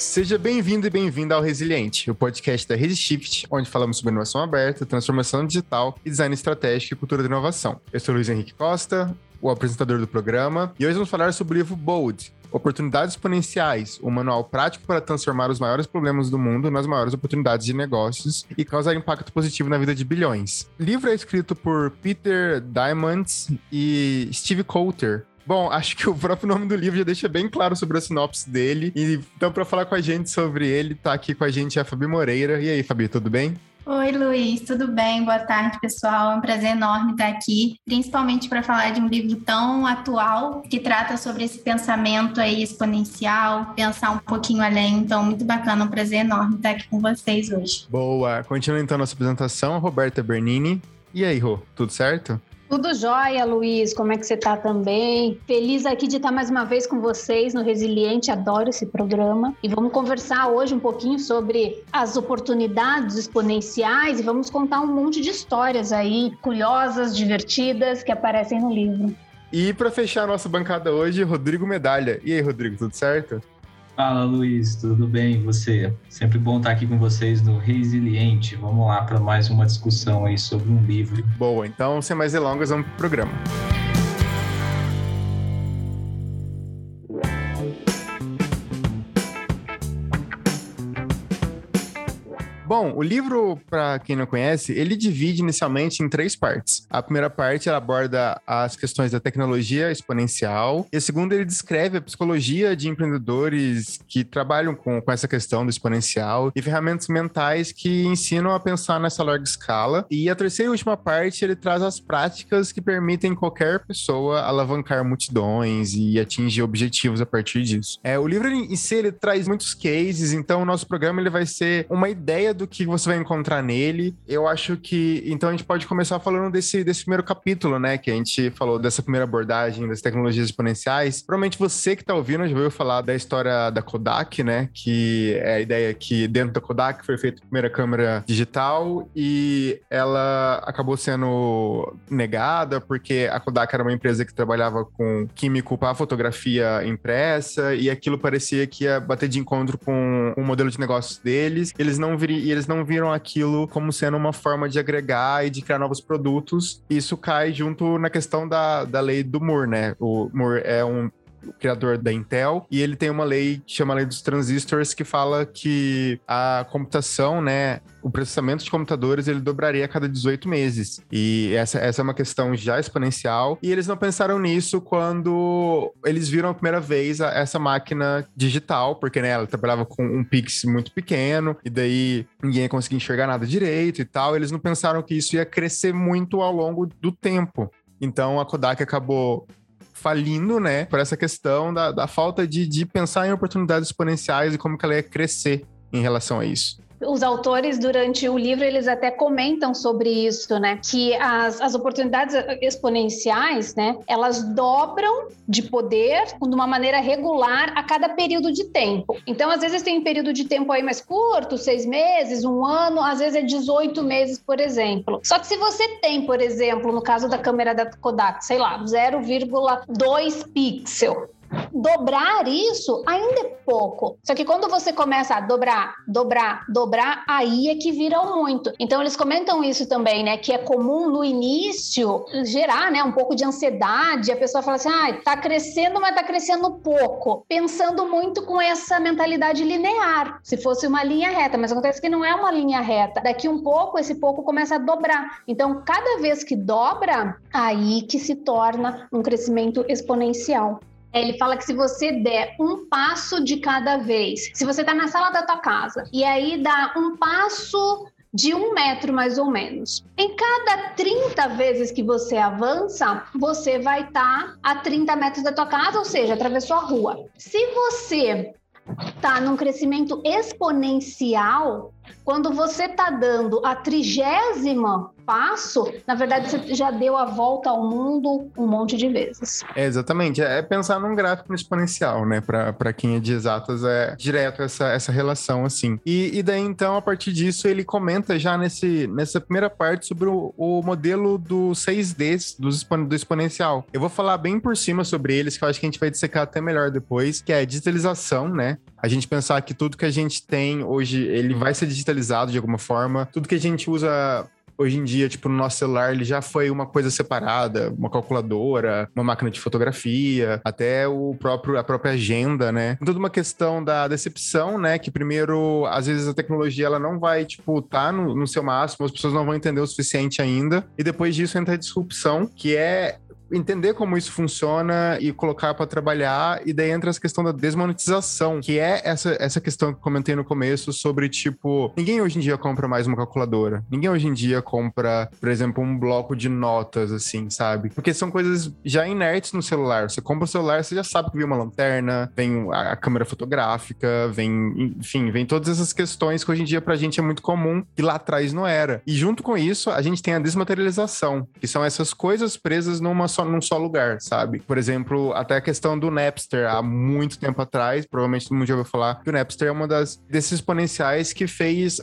Seja bem-vindo e bem-vinda ao Resiliente, o podcast da ResiShift, onde falamos sobre inovação aberta, transformação digital e design estratégico e cultura de inovação. Eu sou Luiz Henrique Costa, o apresentador do programa, e hoje vamos falar sobre o livro Bold, Oportunidades Exponenciais, um manual prático para transformar os maiores problemas do mundo nas maiores oportunidades de negócios e causar impacto positivo na vida de bilhões. O livro é escrito por Peter Diamandis e Steve Coulter, Bom, acho que o próprio nome do livro já deixa bem claro sobre a sinopse dele. E então, para falar com a gente sobre ele, tá aqui com a gente a Fabi Moreira. E aí, Fabi, tudo bem? Oi, Luiz, tudo bem? Boa tarde, pessoal. É um prazer enorme estar aqui, principalmente para falar de um livro tão atual que trata sobre esse pensamento aí exponencial, pensar um pouquinho além. Então, muito bacana, um prazer enorme estar aqui com vocês hoje. Boa. Continua então nossa apresentação, Roberta Bernini. E aí, Rô, tudo certo? Tudo jóia, Luiz. Como é que você está também? Feliz aqui de estar mais uma vez com vocês no Resiliente. Adoro esse programa. E vamos conversar hoje um pouquinho sobre as oportunidades exponenciais e vamos contar um monte de histórias aí, curiosas, divertidas, que aparecem no livro. E para fechar a nossa bancada hoje, Rodrigo Medalha. E aí, Rodrigo, tudo certo? Fala Luiz, tudo bem? Você? Sempre bom estar aqui com vocês no Resiliente. Vamos lá para mais uma discussão aí sobre um livro. Boa, então sem mais delongas, vamos pro programa. Bom, o livro, para quem não conhece, ele divide inicialmente em três partes. A primeira parte ela aborda as questões da tecnologia exponencial, e a segunda ele descreve a psicologia de empreendedores que trabalham com, com essa questão do exponencial e ferramentas mentais que ensinam a pensar nessa larga escala. E a terceira e última parte ele traz as práticas que permitem qualquer pessoa alavancar multidões e atingir objetivos a partir disso. É, o livro em si ele traz muitos cases, então o nosso programa ele vai ser uma ideia do que você vai encontrar nele. Eu acho que. Então a gente pode começar falando desse, desse primeiro capítulo, né? Que a gente falou dessa primeira abordagem das tecnologias exponenciais. Provavelmente você que está ouvindo já ouviu falar da história da Kodak, né? Que é a ideia que dentro da Kodak foi feita a primeira câmera digital e ela acabou sendo negada porque a Kodak era uma empresa que trabalhava com químico para fotografia impressa e aquilo parecia que ia bater de encontro com o modelo de negócios deles. Eles não viriam e eles não viram aquilo como sendo uma forma de agregar e de criar novos produtos. Isso cai junto na questão da, da lei do Moore, né? O Moore é um o criador da Intel, e ele tem uma lei que chama a lei dos transistores que fala que a computação, né, o processamento de computadores ele dobraria a cada 18 meses. E essa, essa é uma questão já exponencial. E eles não pensaram nisso quando eles viram a primeira vez a, essa máquina digital, porque né, ela trabalhava com um pix muito pequeno, e daí ninguém ia conseguir enxergar nada direito e tal. Eles não pensaram que isso ia crescer muito ao longo do tempo. Então a Kodak acabou falindo, né, por essa questão da, da falta de, de pensar em oportunidades exponenciais e como que ela ia crescer em relação a isso os autores, durante o livro, eles até comentam sobre isso, né? Que as, as oportunidades exponenciais, né? Elas dobram de poder de uma maneira regular a cada período de tempo. Então, às vezes tem um período de tempo aí mais curto, seis meses, um ano, às vezes é 18 meses, por exemplo. Só que se você tem, por exemplo, no caso da câmera da Kodak, sei lá, 0,2 pixel, dobrar isso ainda é pouco. Só que quando você começa a dobrar, dobrar, dobrar, aí é que vira muito. Então eles comentam isso também, né? Que é comum no início gerar, né, um pouco de ansiedade. A pessoa fala assim: "Ah, tá crescendo, mas tá crescendo pouco". Pensando muito com essa mentalidade linear. Se fosse uma linha reta, mas acontece que não é uma linha reta. Daqui um pouco esse pouco começa a dobrar. Então, cada vez que dobra, aí que se torna um crescimento exponencial. Ele fala que se você der um passo de cada vez, se você está na sala da tua casa e aí dá um passo de um metro mais ou menos. Em cada 30 vezes que você avança, você vai estar tá a 30 metros da tua casa, ou seja, atravessou a rua. Se você está num crescimento exponencial, Quando você está dando a trigésima passo, na verdade você já deu a volta ao mundo um monte de vezes. É, exatamente. É pensar num gráfico exponencial, né? Para quem é de exatas, é direto essa, essa relação, assim. E, e daí, então, a partir disso, ele comenta já nesse, nessa primeira parte sobre o, o modelo do 6D do, do exponencial. Eu vou falar bem por cima sobre eles, que eu acho que a gente vai dissecar até melhor depois, que é digitalização, né? A gente pensar que tudo que a gente tem hoje, ele vai ser digitalizado de alguma forma. Tudo que a gente usa hoje em dia, tipo, no nosso celular, ele já foi uma coisa separada, uma calculadora, uma máquina de fotografia, até o próprio, a própria agenda, né? Tudo uma questão da decepção, né? Que primeiro, às vezes a tecnologia, ela não vai, tipo, tá no, no seu máximo, as pessoas não vão entender o suficiente ainda, e depois disso entra a disrupção, que é entender como isso funciona e colocar para trabalhar, e daí entra essa questão da desmonetização, que é essa, essa questão que comentei no começo sobre, tipo, ninguém hoje em dia compra mais uma calculadora. Ninguém hoje em dia compra, por exemplo, um bloco de notas, assim, sabe? Porque são coisas já inertes no celular. Você compra o celular, você já sabe que vem uma lanterna, vem a, câmera fotográfica, vem, enfim, vem todas essas questões que hoje em dia pra gente é muito comum e lá atrás não era. E junto com isso, a gente tem a desmaterialização, que são essas coisas presas numa só só num só lugar, sabe? Por exemplo, até a questão do Napster, há muito tempo atrás, provavelmente todo mundo já ouviu falar, que o Napster é uma das desses exponenciais que fez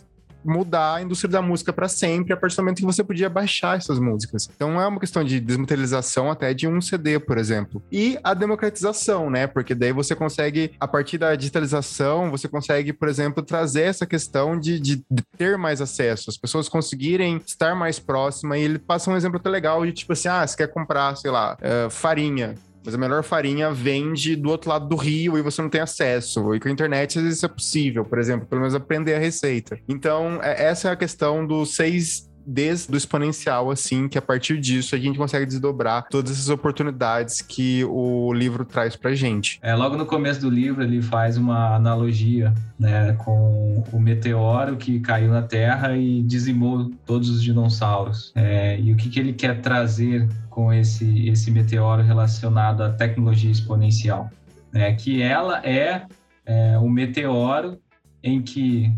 mudar a indústria da música para sempre a partir do momento que você podia baixar essas músicas. Então é uma questão de desmaterialização até de um CD, por exemplo. E a democratização, né? Porque daí você consegue, a partir da digitalização, você consegue, por exemplo, trazer essa questão de, de, de ter mais acesso, as pessoas conseguirem estar mais próximas. E ele passa um exemplo até legal de tipo assim: ah, você quer comprar, sei lá, uh, farinha mas a melhor farinha vende do outro lado do rio e você não tem acesso. E com a internet às vezes isso é possível, por exemplo, pelo menos aprender a receita. Então, é, essa é a questão dos seis desde o exponencial, assim, que a partir disso a gente consegue desdobrar todas essas oportunidades que o livro traz pra gente. É, logo no começo do livro ele faz uma analogia, né, com o meteoro que caiu na Terra e dizimou todos os dinossauros. É, e o que, que ele quer trazer com esse, esse meteoro relacionado à tecnologia exponencial? É, que ela é, é meteoro em que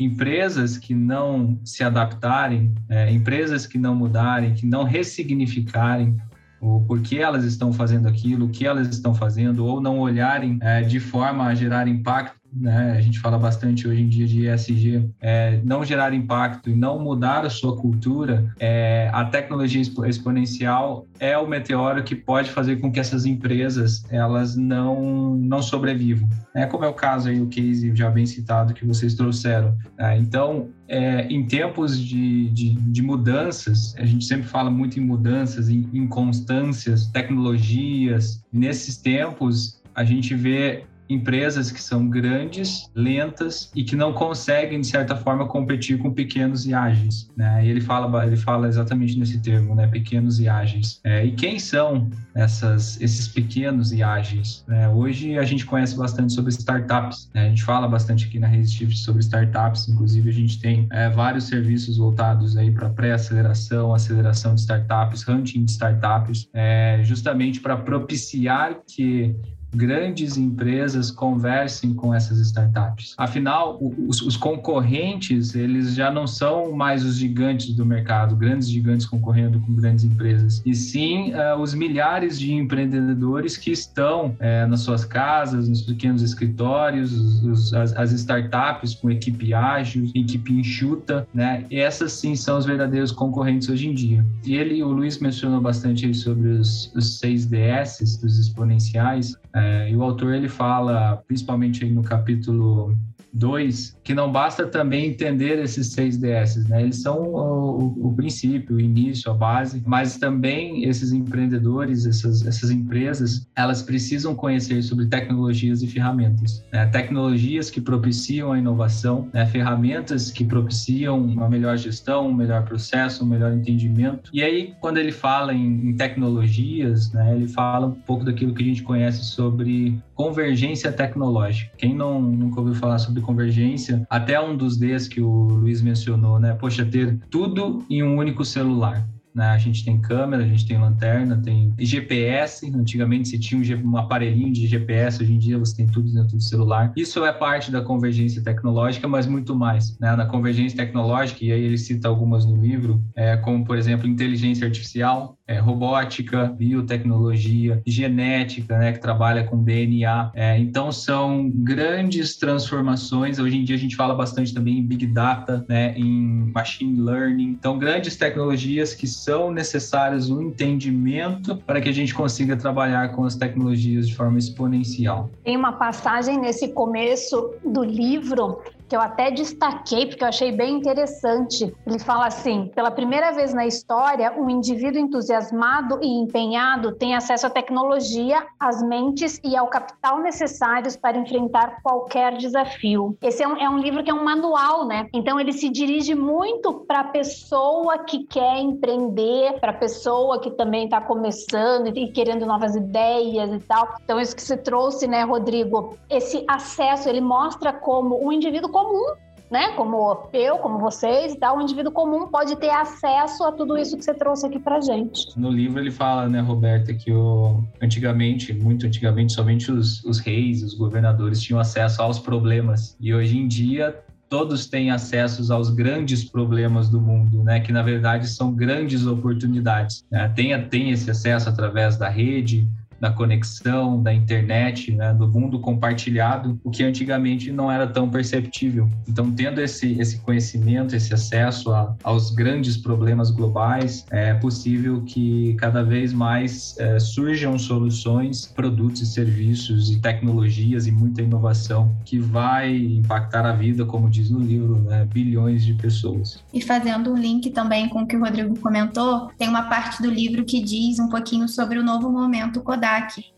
empresas que não se adaptarem, é, empresas que não mudarem, que não ressignificarem o porquê elas estão fazendo aquilo, o que elas estão fazendo, ou não olharem é, de forma a gerar impacto né, a gente fala bastante hoje em dia de ESG, é, não gerar impacto e não mudar a sua cultura, é, a tecnologia exponencial é o meteoro que pode fazer com que essas empresas elas não, não sobrevivam. É como é o caso aí, o case já bem citado que vocês trouxeram. É, então, é, em tempos de, de, de, mudanças, a gente sempre fala muito em mudanças, em constâncias, tecnologias. Nesses tempos, a gente vê empresas que são grandes, lentas e que não conseguem de certa forma competir com pequenos e ágeis, né? E ele fala ele fala exatamente nesse termo, né? Pequenos e ágeis. É, e quem são essas esses pequenos e ágeis? Né? Hoje a gente conhece bastante sobre startups. Né? A gente fala bastante aqui na Resistive sobre startups. Inclusive a gente tem é, vários serviços voltados aí para pré-aceleração, aceleração de startups, hunting de startups, é, justamente para propiciar que grandes empresas conversem com essas startups. Afinal, os, os, concorrentes, eles já não são mais os gigantes do mercado, grandes gigantes concorrendo com grandes empresas, e sim uh, os milhares de empreendedores que estão uh, nas suas casas, nos pequenos escritórios, os, as, as, startups com equipe ágil, equipe enxuta, né? Essas sim são os verdadeiros concorrentes hoje em dia. E ele, o Luiz mencionou bastante sobre os, os seis DS, dos exponenciais, e o autor ele fala, principalmente no capítulo 2, que não basta também entender esses seis DS, né? Eles são o, o, princípio, o início, a base, mas também esses empreendedores, essas, essas empresas, elas precisam conhecer sobre tecnologias e ferramentas. Né? Tecnologias que propiciam a inovação, né? ferramentas que propiciam uma melhor gestão, um melhor processo, um melhor entendimento. E aí, quando ele fala em, em tecnologias, né? ele fala um pouco daquilo que a gente conhece sobre convergência tecnológica. Quem não, nunca ouviu falar sobre convergência, até um dos Ds que o Luiz mencionou, né? Poxa, ter tudo em um único celular. Né? A gente tem câmera, a gente tem lanterna, tem GPS. Antigamente se tinha um, aparelhinho de GPS, hoje em dia você tem tudo dentro do celular. Isso é parte da convergência tecnológica, mas muito mais. Né? Na convergência tecnológica, e aí ele cita algumas no livro, é, como por exemplo inteligência artificial, é, robótica, biotecnologia, genética, né, que trabalha com DNA. É, então, são grandes transformações. Hoje em dia, a gente fala bastante também em Big Data, né, em Machine Learning. Então, grandes tecnologias que são necessárias um entendimento para que a gente consiga trabalhar com as tecnologias de forma exponencial. Tem uma passagem nesse começo do livro que eu até destaquei porque eu achei bem interessante. Ele fala assim: pela primeira vez na história, um indivíduo entusiasmado e empenhado tem acesso à tecnologia, às mentes e ao capital necessários para enfrentar qualquer desafio. Esse é um, é um livro que é um manual, né? Então ele se dirige muito para a pessoa que quer empreender, para a pessoa que também está começando e querendo novas ideias e tal. Então isso que você trouxe, né, Rodrigo? Esse acesso, ele mostra como um indivíduo comum, né? Como eu, como vocês e tal, um indivíduo comum pode ter acesso a tudo isso que você trouxe aqui pra gente. No livro ele fala, né, Roberta, que o, antigamente, muito antigamente, somente os, os reis, os governadores tinham acesso aos problemas. E hoje em dia todos têm acesso aos grandes problemas do mundo, né? Que na verdade são grandes oportunidades. Né? Tem, tem esse acesso através da rede, da conexão, da internet, né, do mundo compartilhado, o que antigamente não era tão perceptível. Então, tendo esse, esse conhecimento, esse acesso a, aos grandes problemas globais, é possível que cada vez mais é, surjam soluções, produtos e serviços e tecnologias e muita inovação que vai impactar a vida, como diz no livro, né, bilhões de pessoas. E fazendo um link também com o que o Rodrigo comentou, tem uma parte do livro que diz um pouquinho sobre o novo momento Kodak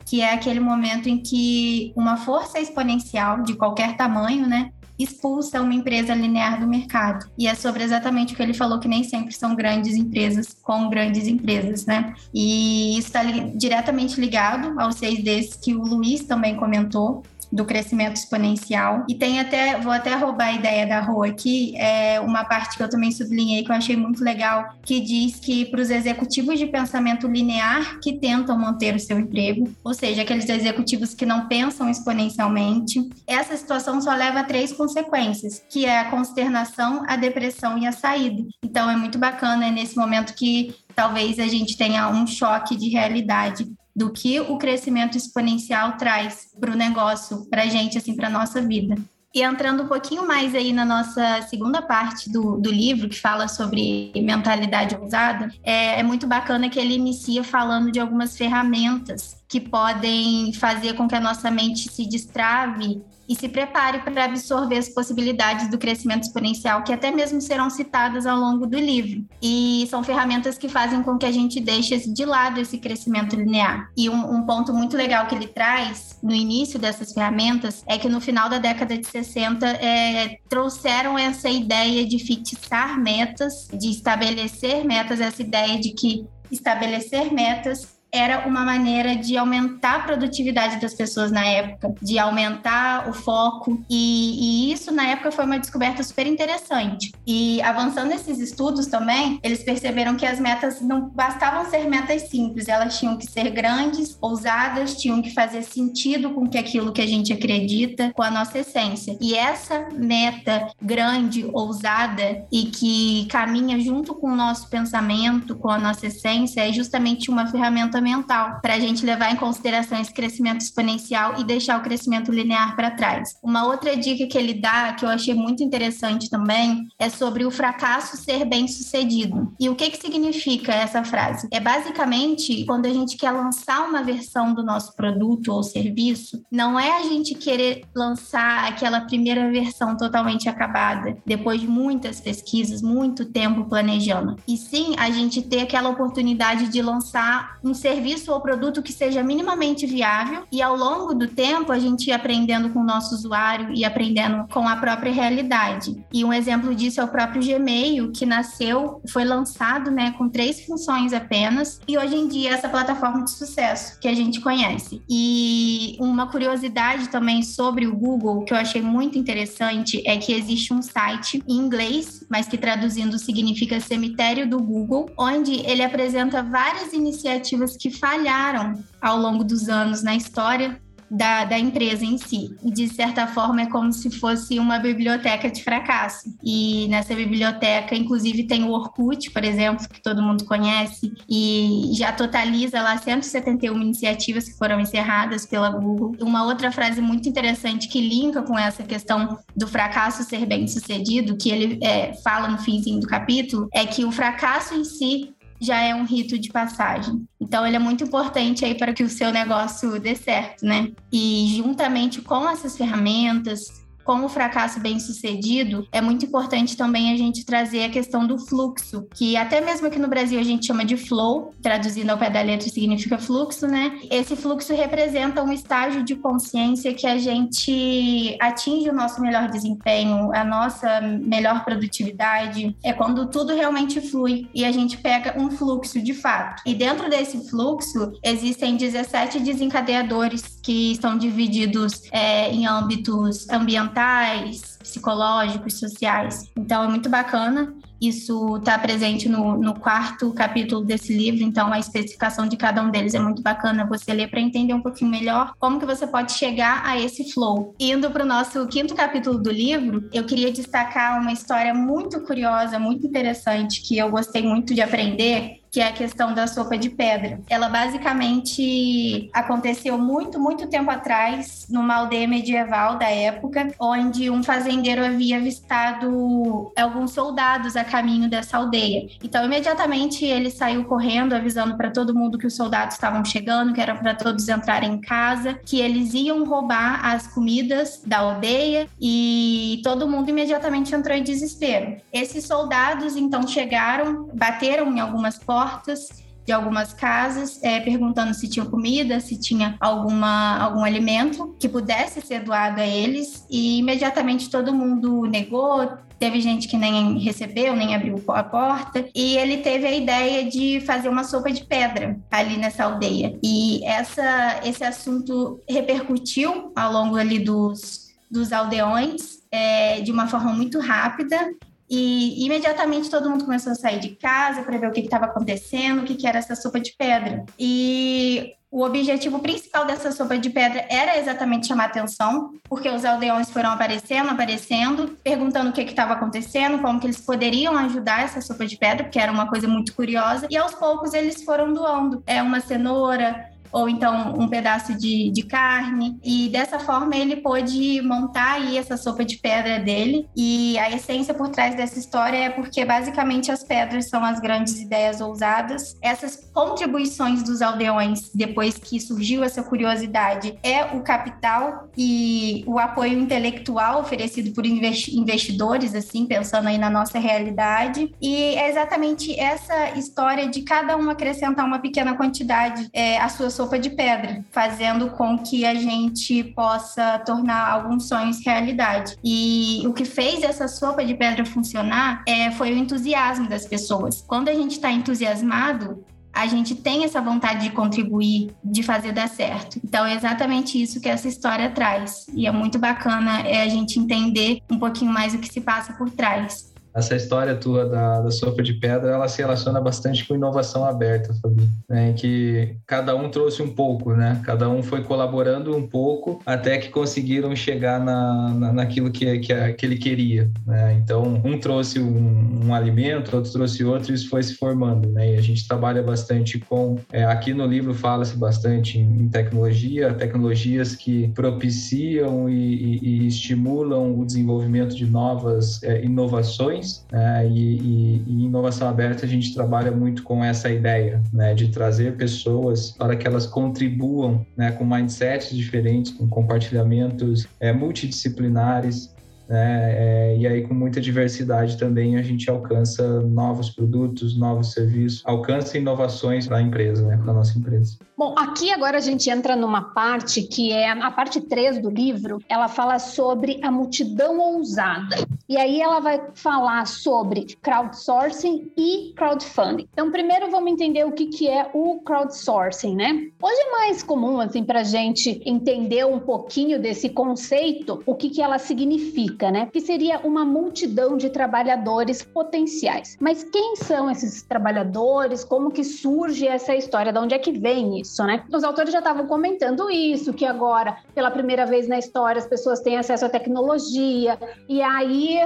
que é aquele momento em que uma força exponencial de qualquer tamanho, né, expulsa uma empresa linear do mercado. E é sobre exatamente o que ele falou, que nem sempre são grandes empresas com grandes empresas, né? E isso está li diretamente ligado aos seis Ds que o Luiz também comentou, do crescimento exponencial. E tem até, vou até roubar a ideia da Rua aqui, é uma parte que eu também sublinhei que eu achei muito legal, que diz que para os executivos de pensamento linear que tentam manter o seu emprego, ou seja, aqueles executivos que não pensam exponencialmente, essa situação só leva a três consequências, que é a consternação, a depressão e a saída. Então é muito bacana é nesse momento que talvez a gente tenha um choque de realidade do que o crescimento exponencial traz para o negócio, para a gente, assim, para a nossa vida. E entrando um pouquinho mais aí na nossa segunda parte do, do livro, que fala sobre mentalidade ousada, é, é muito bacana que ele inicia falando de algumas ferramentas que podem fazer com que a nossa mente se destrave e se prepare para absorver as possibilidades do crescimento exponencial, que até mesmo serão citadas ao longo do livro. E são ferramentas que fazem com que a gente deixe de lado esse crescimento linear. E um, um ponto muito legal que ele traz no início dessas ferramentas é que no final da década de 60 é, trouxeram essa ideia de fixar metas, de estabelecer metas, essa ideia de que estabelecer metas era uma maneira de aumentar a produtividade das pessoas na época, de aumentar o foco. E, e, isso, na época, foi uma descoberta super interessante. E avançando nesses estudos também, eles perceberam que as metas não bastavam ser metas simples, elas tinham que ser grandes, ousadas, tinham que fazer sentido com que aquilo que a gente acredita, com a nossa essência. E essa meta grande, ousada e que caminha junto com o nosso pensamento, com a nossa essência, é justamente uma ferramenta fundamental para a gente levar em consideração esse crescimento exponencial e deixar o crescimento linear para trás. Uma outra dica que ele dá, que eu achei muito interessante também, é sobre o fracasso ser bem sucedido. E o que, que significa essa frase? É basicamente quando a gente quer lançar uma versão do nosso produto ou serviço, não é a gente querer lançar aquela primeira versão totalmente acabada, depois de muitas pesquisas, muito tempo planejando. E sim a gente ter aquela oportunidade de lançar um serviço serviço ou produto que seja minimamente viável e ao longo do tempo a gente aprendendo com o nosso usuário e aprendendo com a própria realidade. E um exemplo disso é o próprio Gmail, que nasceu, foi lançado, né, com três funções apenas e hoje em dia é essa plataforma de sucesso que a gente conhece. E uma curiosidade também sobre o Google que eu achei muito interessante é que existe um site em inglês, mas que traduzindo significa cemitério do Google, onde ele apresenta várias iniciativas que falharam ao longo dos anos na história da, da empresa em si. E, de certa forma, é como se fosse uma biblioteca de fracasso. E nessa biblioteca, inclusive, tem o Orkut, por exemplo, que todo mundo conhece, e já totaliza lá 171 iniciativas que foram encerradas pela Google. Uma outra frase muito interessante que linka com essa questão do fracasso ser bem sucedido, que ele é, fala no finzinho do capítulo, é que o fracasso em si já é um rito de passagem. Então, ele é muito importante aí para que o seu negócio dê certo, né? E juntamente com essas ferramentas, com o fracasso bem sucedido, é muito importante também a gente trazer a questão do fluxo, que até mesmo aqui no Brasil a gente chama de flow, traduzindo ao pé da letra significa fluxo, né? Esse fluxo representa um estágio de consciência que a gente atinge o nosso melhor desempenho, a nossa melhor produtividade. É quando tudo realmente flui e a gente pega um fluxo de fato. E dentro desse fluxo existem 17 desencadeadores que estão divididos é, em âmbitos ambientais ambientais, psicológicos, sociais. Então é muito bacana. Isso está presente no, no, quarto capítulo desse livro, então a especificação de cada um deles é muito bacana você ler para entender um pouquinho melhor como que você pode chegar a esse flow. Indo para o nosso quinto capítulo do livro, eu queria destacar uma história muito curiosa, muito interessante, que eu gostei muito de aprender, que é a questão da sopa de pedra. Ela basicamente aconteceu muito, muito tempo atrás, numa aldeia medieval da época, onde um fazendeiro havia avistado alguns soldados a caminho dessa aldeia. Então, imediatamente ele saiu correndo, avisando para todo mundo que os soldados estavam chegando, que era para todos entrarem em casa, que eles iam roubar as comidas da aldeia e todo mundo imediatamente entrou em desespero. Esses soldados então chegaram, bateram em algumas portas portas de algumas casas, é, perguntando se tinha comida, se tinha alguma, algum alimento que pudesse ser doado a eles, e imediatamente todo mundo negou. Teve gente que nem recebeu, nem abriu a porta, e ele teve a ideia de fazer uma sopa de pedra ali nessa aldeia. E essa, esse assunto repercutiu ao longo ali dos, dos aldeões é, de uma forma muito rápida e imediatamente todo mundo começou a sair de casa para ver o que estava acontecendo, o que, que era essa sopa de pedra. E o objetivo principal dessa sopa de pedra era exatamente chamar atenção, porque os aldeões foram aparecendo, aparecendo, perguntando o que estava acontecendo, como que eles poderiam ajudar essa sopa de pedra, porque era uma coisa muito curiosa. E aos poucos eles foram doando é uma cenoura, ou então um pedaço de, de carne. E dessa forma ele pôde montar aí essa sopa de pedra dele. E a essência por trás dessa história é porque basicamente as pedras são as grandes ideias ousadas. Essas contribuições dos aldeões, depois que surgiu essa curiosidade, é o capital e o apoio intelectual oferecido por investidores, assim, pensando aí na nossa realidade. E é exatamente essa história de cada um acrescentar uma pequena quantidade é, à sua sopa de pedra, fazendo com que a gente possa tornar alguns sonhos realidade. E o que fez essa sopa de pedra funcionar é, foi o entusiasmo das pessoas. Quando a gente está entusiasmado, a gente tem essa vontade de contribuir, de fazer dar certo. Então é exatamente isso que essa história traz. E é muito bacana é a gente entender um pouquinho mais o que se passa por trás essa história tua da, da sopa de pedra, ela se relaciona bastante com inovação aberta, Fabi, né? Que cada um trouxe um pouco, né? Cada um foi colaborando um pouco até que conseguiram chegar na, na naquilo que, que, que ele queria, né? Então, um trouxe um, um, alimento, outro trouxe outro, e isso foi se formando, né? E a gente trabalha bastante com... É, aqui no livro fala-se bastante em, em, tecnologia, tecnologias que propiciam e, e, e, estimulam o desenvolvimento de novas é, inovações né? e, e, e, inovação aberta a gente trabalha muito com essa ideia né? de trazer pessoas para que elas contribuam né? com mindsets diferentes, com compartilhamentos é, multidisciplinares né? É, e aí com muita diversidade também a gente alcança novos produtos, novos serviços, alcança inovações para a empresa, né? Para nossa empresa. Bom, aqui agora a gente entra numa parte que é a parte 3 do livro, ela fala sobre a multidão ousada. E aí ela vai falar sobre crowdsourcing e crowdfunding. Então, primeiro vamos entender o que, que é o crowdsourcing, né? Hoje é mais comum, assim, para a gente entender um pouquinho desse conceito, o que, que ela significa, né? Que seria uma multidão de trabalhadores potenciais. Mas quem são esses trabalhadores? Como que surge essa história? De onde é que vem isso, né? Os autores já estavam comentando isso, que agora, pela primeira vez na história, as pessoas têm acesso à tecnologia, e aí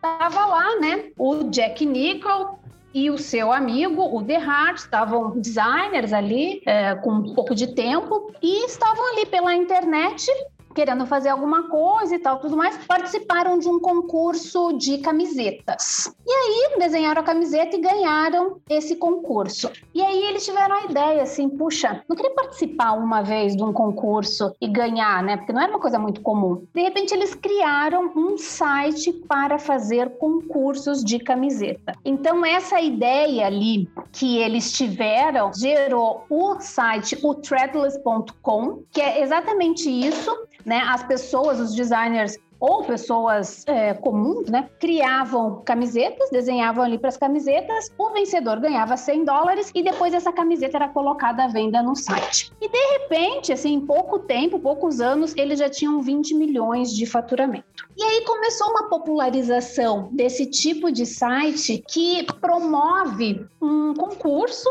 tava lá, né? O Jack Nickel e o seu amigo, o The Hart, estavam designers ali é, com um pouco de tempo e estavam ali pela internet querendo fazer alguma coisa e tal, tudo mais, participaram de um concurso de camisetas. E aí desenharam a camiseta e ganharam esse concurso. E aí eles tiveram a ideia assim, puxa, não queria participar uma vez de um concurso e ganhar, né? Porque não era uma coisa muito comum. De repente eles criaram um site para fazer concursos de camiseta. Então essa ideia ali que eles tiveram gerou o site o threadless.com, que é exatamente isso né? As pessoas, os designers ou pessoas é, comuns, né, criavam camisetas, desenhavam ali para as camisetas, o vencedor ganhava 100 dólares e depois essa camiseta era colocada à venda no site. E de repente, assim, em pouco tempo, poucos anos, eles já tinham 20 milhões de faturamento. E aí começou uma popularização desse tipo de site que promove um concurso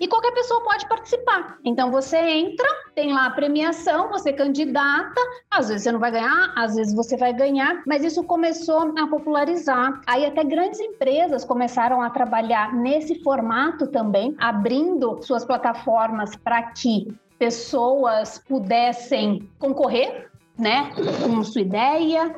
e qualquer pessoa pode participar. Então você entra, tem lá a premiação, você candidata, às vezes você não vai ganhar, às vezes você vai ganhar, mas isso começou a popularizar. Aí até grandes empresas começaram a trabalhar nesse formato também, abrindo suas plataformas para que pessoas pudessem concorrer, né, com sua ideia,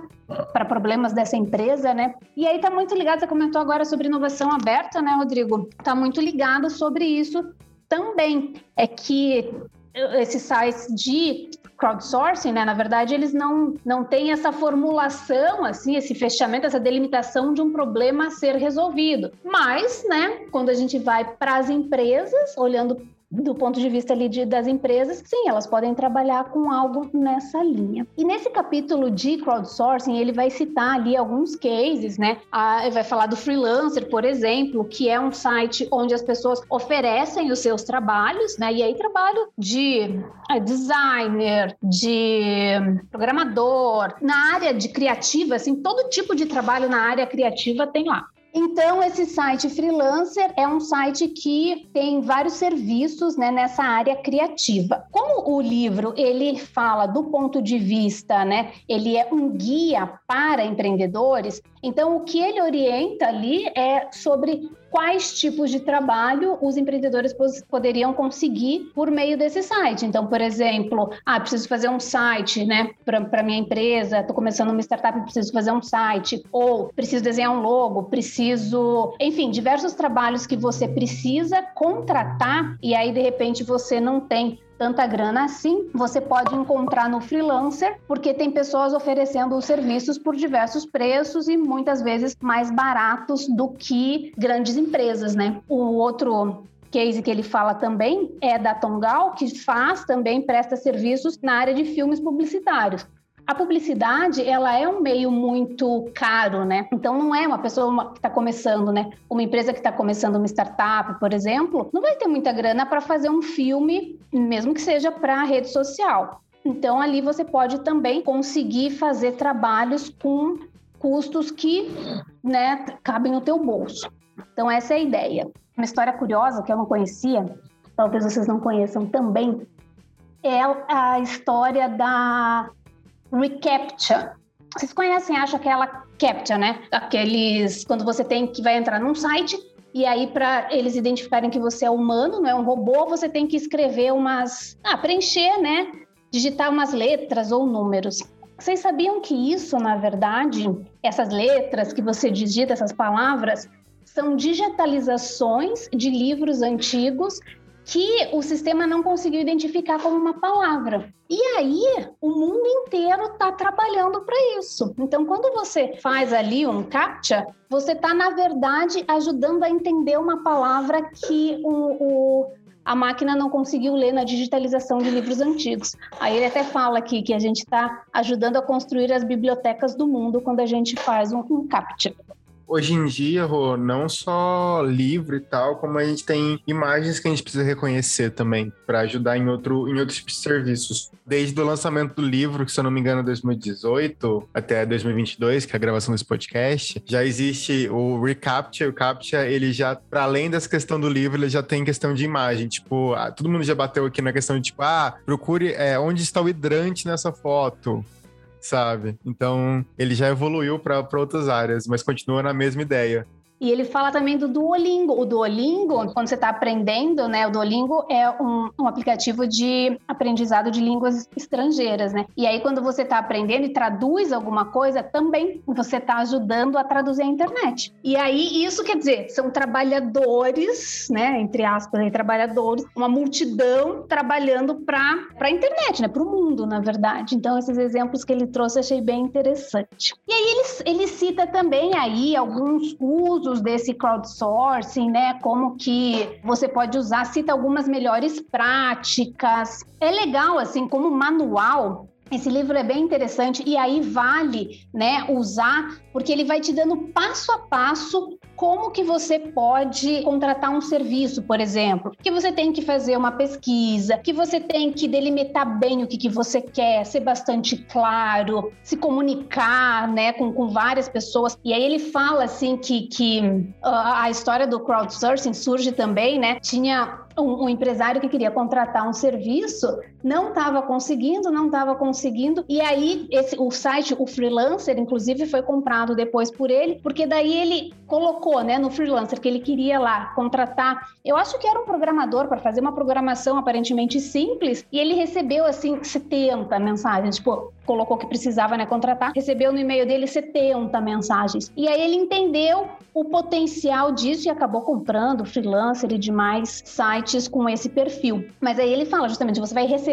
para problemas dessa empresa, né? E aí está muito ligado, você comentou agora sobre inovação aberta, né, Rodrigo? Está muito ligado sobre isso também. É que esses sites de crowdsourcing, né, na verdade, eles não, não têm essa formulação, assim, esse fechamento, essa delimitação de um problema a ser resolvido. Mas, né, quando a gente vai para as empresas, olhando do ponto de vista ali de, das empresas, sim, elas podem trabalhar com algo nessa linha. E nesse capítulo de crowdsourcing, ele vai citar ali alguns cases, né? Ah, vai falar do freelancer, por exemplo, que é um site onde as pessoas oferecem os seus trabalhos, né? E aí trabalho de é, designer, de programador, na área de criativa, assim, todo tipo de trabalho na área criativa tem lá. Então, esse site freelancer é um site que tem vários serviços né, nessa área criativa. Como o livro ele fala do ponto de vista, né, ele é um guia para empreendedores, então o que ele orienta ali é sobre quais tipos de trabalho os empreendedores poderiam conseguir por meio desse site. Então, por exemplo, ah, preciso fazer um site, né, para minha empresa, estou começando uma startup, preciso fazer um site, ou preciso desenhar um logo, preciso, enfim, diversos trabalhos que você precisa contratar e aí de repente você não tem tanta grana assim, você pode encontrar no freelancer, porque tem pessoas oferecendo os serviços por diversos preços e muitas vezes mais baratos do que grandes empresas, né? O outro case que ele fala também é da Tongal, que faz também, presta serviços na área de filmes publicitários. A publicidade, ela é um meio muito caro, né? Então, não é uma pessoa que está começando, né? Uma empresa que está começando uma startup, por exemplo, não vai ter muita grana para fazer um filme, mesmo que seja para rede social. Então, ali você pode também conseguir fazer trabalhos com custos que, né, cabem no teu bolso. Então, essa é a ideia. Uma história curiosa que eu não conhecia, talvez vocês não conheçam também, é a história da reCAPTCHA. Vocês conhecem, acho aquela CAPTCHA, né? Aqueles quando você tem que vai entrar num site e aí para eles identificarem que você é humano, não é um robô, você tem que escrever umas, ah, preencher, né? Digitar umas letras ou números. Vocês sabiam que isso, na verdade, essas letras que você digita, essas palavras, são digitalizações de livros antigos que o sistema não conseguiu identificar como uma palavra. E aí, o mundo inteiro está trabalhando para isso. Então, quando você faz ali um CAPTCHA, você está, na verdade, ajudando a entender uma palavra que o, o a máquina não conseguiu ler na digitalização de livros antigos. Aí ele até fala aqui que a gente está ajudando a construir as bibliotecas do mundo quando a gente faz um, um CAPTCHA hoje em dia, Rô, não só livro e tal, como a gente tem imagens que a gente precisa reconhecer também, para ajudar em, outro, em outros tipos de serviços. Desde o lançamento do livro, que se eu não me engano, 2018 até 2022, que é a gravação desse podcast, já existe o Recaptcha. O Captcha, ele já, para além dessa questão do livro, ele já tem questão de imagem. Tipo, ah, todo mundo já bateu aqui na questão de, tipo, ah, procure é, onde está o hidrante nessa foto sabe? Então, ele já evoluiu para outras áreas, mas continua na mesma ideia. E ele fala também do Duolingo. O Duolingo, quando você está aprendendo, né? O Duolingo é um, um, aplicativo de aprendizado de línguas estrangeiras, né? E aí, quando você está aprendendo e traduz alguma coisa, também você está ajudando a traduzir a internet. E aí, isso quer dizer, são trabalhadores, né? Entre aspas, aí, trabalhadores, uma multidão trabalhando para a internet, né? Para o mundo, na verdade. Então, esses exemplos que ele trouxe, achei bem interessante. E aí, ele, ele cita também aí alguns usos usos desse crowdsourcing, né? Como que você pode usar, cita algumas melhores práticas. É legal, assim, como manual, esse livro é bem interessante e aí vale, né, usar, porque ele vai te dando passo a passo como que você pode contratar um serviço, por exemplo, que você tem que fazer uma pesquisa, que você tem que delimitar bem o que, que você quer, ser bastante claro, se comunicar, né, com, com várias pessoas. E aí ele fala assim que, que uh, a história do crowdsourcing surge também, né? Tinha um, um, empresário que queria contratar um serviço não estava conseguindo, não estava conseguindo, e aí esse, o site, o freelancer, inclusive, foi comprado depois por ele, porque daí ele colocou, né, no freelancer que ele queria lá contratar. Eu acho que era um programador para fazer uma programação aparentemente simples, e ele recebeu assim 70 mensagens, tipo, colocou que precisava né, contratar, recebeu no e-mail dele 70 mensagens. E aí ele entendeu o potencial disso e acabou comprando freelancer e demais sites com esse perfil. Mas aí ele fala justamente, você vai receber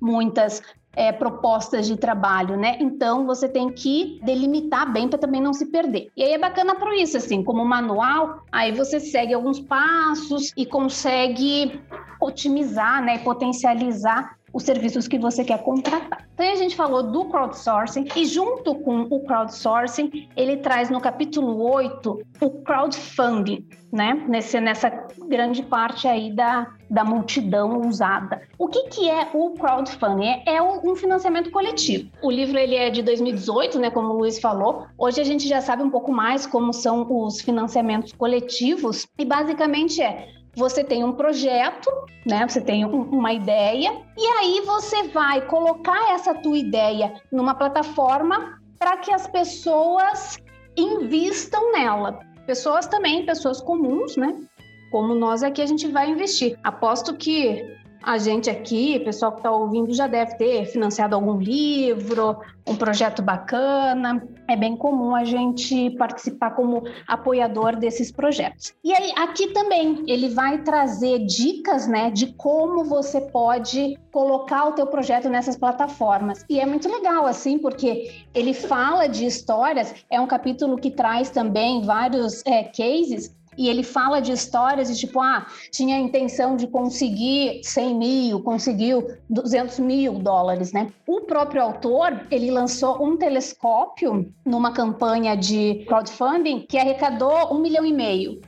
muitas é, propostas de trabalho, né? Então você tem que delimitar bem para também não se perder. E aí é bacana para isso, assim, como manual, aí você segue alguns passos e consegue otimizar, né, potencializar os serviços que você quer contratar. Então a gente falou do crowdsourcing e junto com o crowdsourcing, ele traz no capítulo 8 o crowdfunding, né? Nesse, nessa grande parte aí da, da multidão usada. O que, que é o crowdfunding? É, é um financiamento coletivo. O livro ele é de 2018, né? Como o Luiz falou. Hoje a gente já sabe um pouco mais como são os financiamentos coletivos e basicamente é você tem um projeto, né? Você tem um, uma ideia e aí você vai colocar essa tua ideia numa plataforma para que as pessoas invistam nela. Pessoas também, pessoas comuns, né? Como nós aqui a gente vai investir. Aposto que a gente aqui, pessoal que está ouvindo, já deve ter financiado algum livro, um projeto bacana. É bem comum a gente participar como apoiador desses projetos. E aí, aqui também, ele vai trazer dicas, né, de como você pode colocar o teu projeto nessas plataformas. E é muito legal, assim, porque ele fala de histórias, é um capítulo que traz também vários é, cases e ele fala de histórias de tipo, ah, tinha a intenção de conseguir 100 mil, conseguiu 200 mil dólares, né? O próprio autor, ele lançou um telescópio numa campanha de crowdfunding que arrecadou um milhão e meio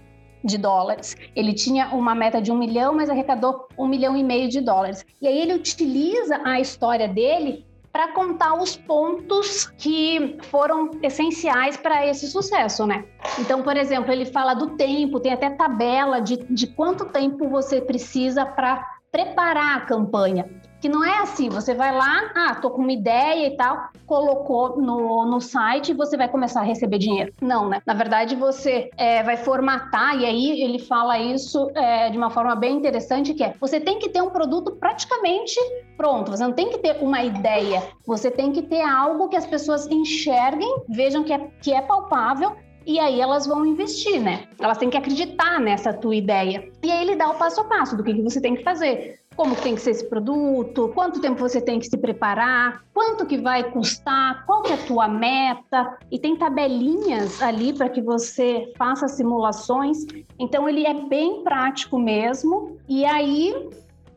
de dólares. Ele tinha uma meta de um milhão, mas arrecadou um milhão e meio de dólares. E aí ele utiliza a história dele para contar os pontos que foram essenciais para esse sucesso, né? Então, por exemplo, ele fala do tempo, tem até tabela de, de quanto tempo você precisa para preparar a campanha que não é assim, você vai lá, ah, tô com uma ideia e tal, colocou no, no site e você vai começar a receber dinheiro. Não, né? Na verdade, você é, vai formatar, e aí ele fala isso é, de uma forma bem interessante, que é, você tem que ter um produto praticamente pronto, você não tem que ter uma ideia, você tem que ter algo que as pessoas enxerguem, vejam que é, que é palpável e aí elas vão investir, né? Elas têm que acreditar nessa tua ideia. E aí ele dá o passo a passo do que, que você tem que fazer como tem que ser esse produto, quanto tempo você tem que se preparar, quanto que vai custar, qual que é a tua meta, e tem tabelinhas ali para que você faça simulações. Então ele é bem prático mesmo, e aí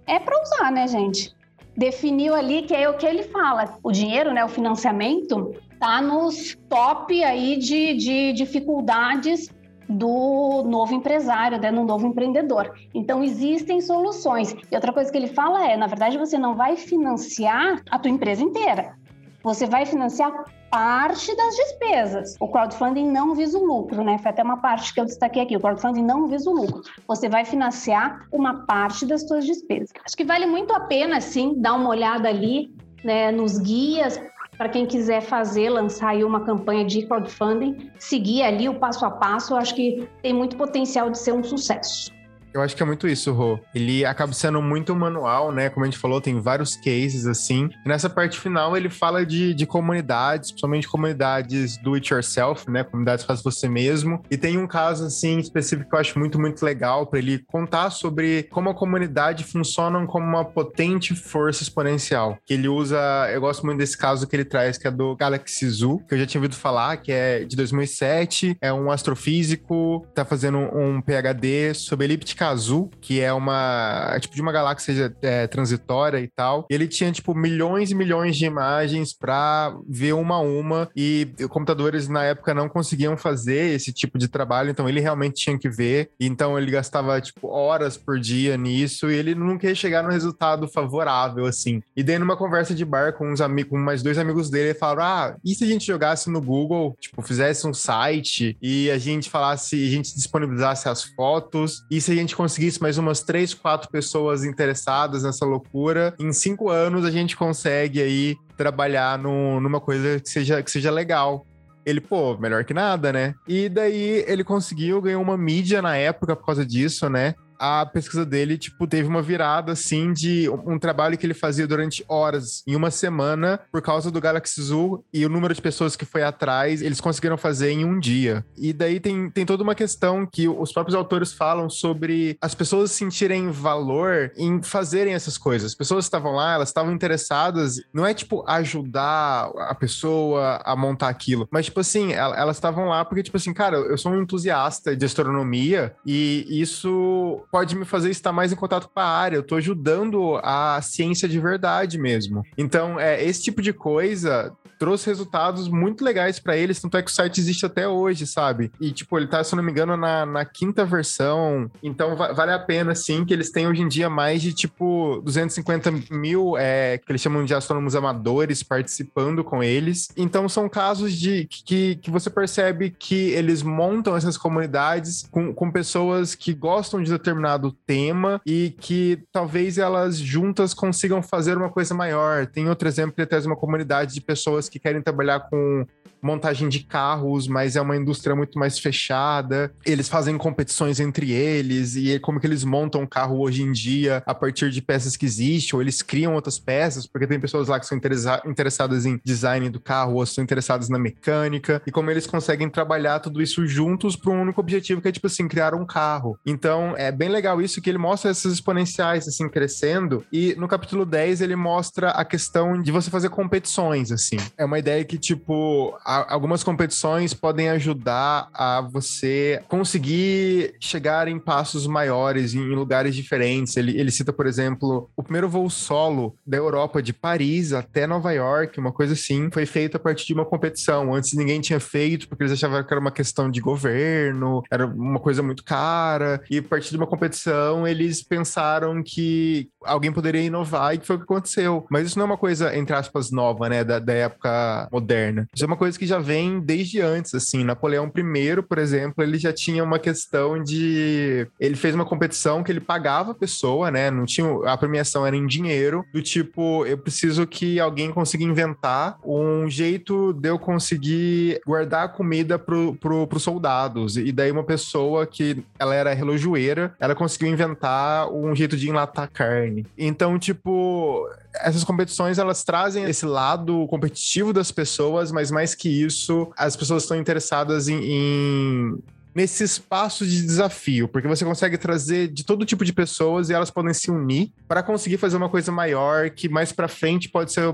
é para usar, né, gente? Definiu ali que é o que ele fala, o dinheiro, né, o financiamento, tá nos top aí de, de dificuldades do novo empresário, né, no novo empreendedor. Então existem soluções. E outra coisa que ele fala é, na verdade, você não vai financiar a tua empresa inteira. Você vai financiar parte das despesas. O crowdfunding não visa o lucro, né? Foi até uma parte que eu destaquei aqui. O crowdfunding não visa o lucro. Você vai financiar uma parte das suas despesas. Acho que vale muito a pena, sim, dar uma olhada ali né, nos guias, para quem quiser fazer, lançar aí uma campanha de crowdfunding, seguir ali o passo a passo, eu acho que tem muito potencial de ser um sucesso. Eu acho que é muito isso, Rô. Ele acaba sendo muito manual, né? Como a gente falou, tem vários cases assim. E nessa parte final, ele fala de, de comunidades, principalmente comunidades do it yourself, né? Comunidades faz você mesmo. E tem um caso assim específico que eu acho muito, muito legal para ele contar sobre como a comunidade funciona como uma potente força exponencial. Que ele usa, eu gosto muito desse caso que ele traz, que é do Galaxy Zoo, que eu já tinha ouvido falar, que é de 2007, é um astrofísico, tá fazendo um PhD sobre elíptica azul, que é uma é tipo de uma galáxia é, transitória e tal. E ele tinha tipo milhões e milhões de imagens para ver uma a uma e computadores na época não conseguiam fazer esse tipo de trabalho, então ele realmente tinha que ver. Então ele gastava tipo horas por dia nisso e ele nunca ia chegar no resultado favorável assim. E daí numa conversa de bar com uns amigos, com mais dois amigos dele, ele falaram: "Ah, e se a gente jogasse no Google, tipo, fizesse um site e a gente falasse, a gente disponibilizasse as fotos, e se a gente gente conseguisse mais umas três, quatro pessoas interessadas nessa loucura, em cinco anos a gente consegue aí trabalhar no, numa coisa que seja, que seja legal. Ele, pô, melhor que nada, né? E daí ele conseguiu, ganhar uma mídia na época por causa disso, né? A pesquisa dele, tipo, teve uma virada, assim, de um trabalho que ele fazia durante horas, em uma semana, por causa do Galaxy Zoo e o número de pessoas que foi atrás, eles conseguiram fazer em um dia. E daí tem, tem toda uma questão que os próprios autores falam sobre as pessoas sentirem valor em fazerem essas coisas. As pessoas estavam lá, elas estavam interessadas, não é, tipo, ajudar a pessoa a montar aquilo, mas, tipo assim, elas estavam lá porque, tipo assim, cara, eu sou um entusiasta de astronomia e isso pode me fazer estar mais em contato com a área. Eu estou ajudando a ciência de verdade mesmo. Então, é, esse tipo de coisa trouxe resultados muito legais para eles, tanto é que o site existe até hoje, sabe? E, tipo, ele tá, se não me engano, na, na quinta versão. Então, va vale a pena, sim, que eles têm hoje em dia mais de, tipo, 250 mil, é, que eles chamam de astrônomos amadores participando com eles. Então, são casos de que, que você percebe que eles montam essas comunidades com, com pessoas que gostam de determinado tema e que talvez elas juntas consigam fazer uma coisa maior. Tem outro exemplo que traz uma comunidade de pessoas que querem trabalhar com montagem de carros, mas é uma indústria muito mais fechada. Eles fazem competições entre eles e é como que eles montam um carro hoje em dia a partir de peças que existem, ou eles criam outras peças, porque tem pessoas lá que são interessa interessadas em design do carro, ou são interessadas na mecânica, e como eles conseguem trabalhar tudo isso juntos para um único objetivo, que é tipo assim, criar um carro. Então, é bem legal isso que ele mostra essas exponenciais assim crescendo, e no capítulo 10 ele mostra a questão de você fazer competições assim. É uma ideia que tipo algumas competições podem ajudar a você conseguir chegar em passos maiores, em lugares diferentes. Ele, ele cita, por exemplo, o primeiro voo solo da Europa, de Paris até Nova York, uma coisa assim, foi feito a partir de uma competição. Antes ninguém tinha feito, porque eles achavam que era uma questão de governo, era uma coisa muito cara, e a partir de uma competição eles pensaram que alguém poderia inovar e que foi o que aconteceu. Mas isso não é uma coisa, entre aspas, nova, né, da, da época moderna. Isso é uma coisa que já vem desde antes, assim. Napoleão I, por exemplo, ele já tinha uma questão de... Ele fez uma competição que ele pagava a pessoa, né, não tinha... A premiação era em dinheiro, do tipo, eu preciso que alguém consiga inventar um jeito de eu conseguir guardar comida pro, pro, pros soldados. E daí uma pessoa que ela era relojoeira, ela conseguiu inventar um jeito de enlatar carne. Então, tipo, essas competições elas trazem esse lado competitivo das pessoas, mas mais que isso, as pessoas estão interessadas em, em nesse espaço de desafio, porque você consegue trazer de todo tipo de pessoas e elas podem se unir para conseguir fazer uma coisa maior que mais para frente pode ser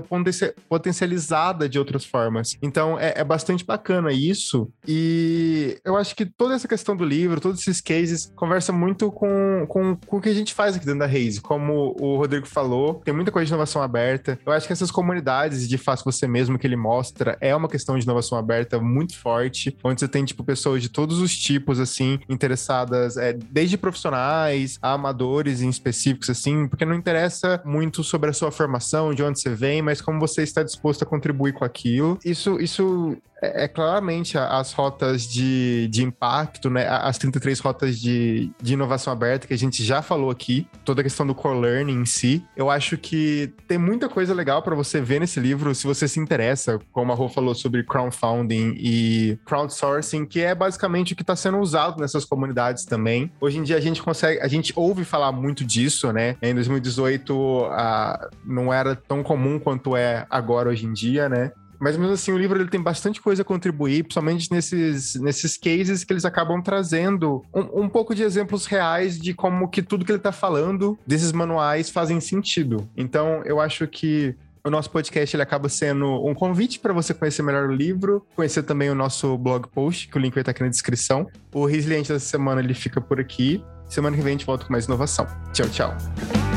potencializada de outras formas. Então é, é, bastante bacana isso e eu acho que toda essa questão do livro, todos esses cases conversa muito com, com, com o que a gente faz aqui dentro da Raise. Como o Rodrigo falou, tem muita coisa de inovação aberta. Eu acho que essas comunidades de faça você mesmo que ele mostra é uma questão de inovação aberta muito forte, onde você tem tipo pessoas de todos os tipos tipos, assim, interessadas, é, desde profissionais a amadores em específicos, assim, porque não interessa muito sobre a sua formação, de onde você vem, mas como você está disposto a contribuir com aquilo. Isso, isso é, é, claramente as rotas de, de impacto, né? As 33 rotas de, de inovação aberta que a gente já falou aqui, toda a questão do core learning em si. Eu acho que tem muita coisa legal para você ver nesse livro, se você se interessa, como a Rô falou sobre crowdfunding e crowdsourcing, que é basicamente o que está sendo usado nessas comunidades também. Hoje em dia a gente consegue, a gente ouve falar muito disso, né? Em 2018 a, não era tão comum quanto é agora hoje em dia, né? Mas mesmo assim, o livro ele tem bastante coisa a contribuir, principalmente nesses, nesses cases que eles acabam trazendo um, um pouco de exemplos reais de como que tudo que ele está falando desses manuais fazem sentido. Então, eu acho que o nosso podcast ele acaba sendo um convite para você conhecer melhor o livro, conhecer também o nosso blog post, que o link vai estar aqui na descrição. O Resiliente dessa semana ele fica por aqui. Semana que vem a gente volta com mais inovação. Tchau, tchau.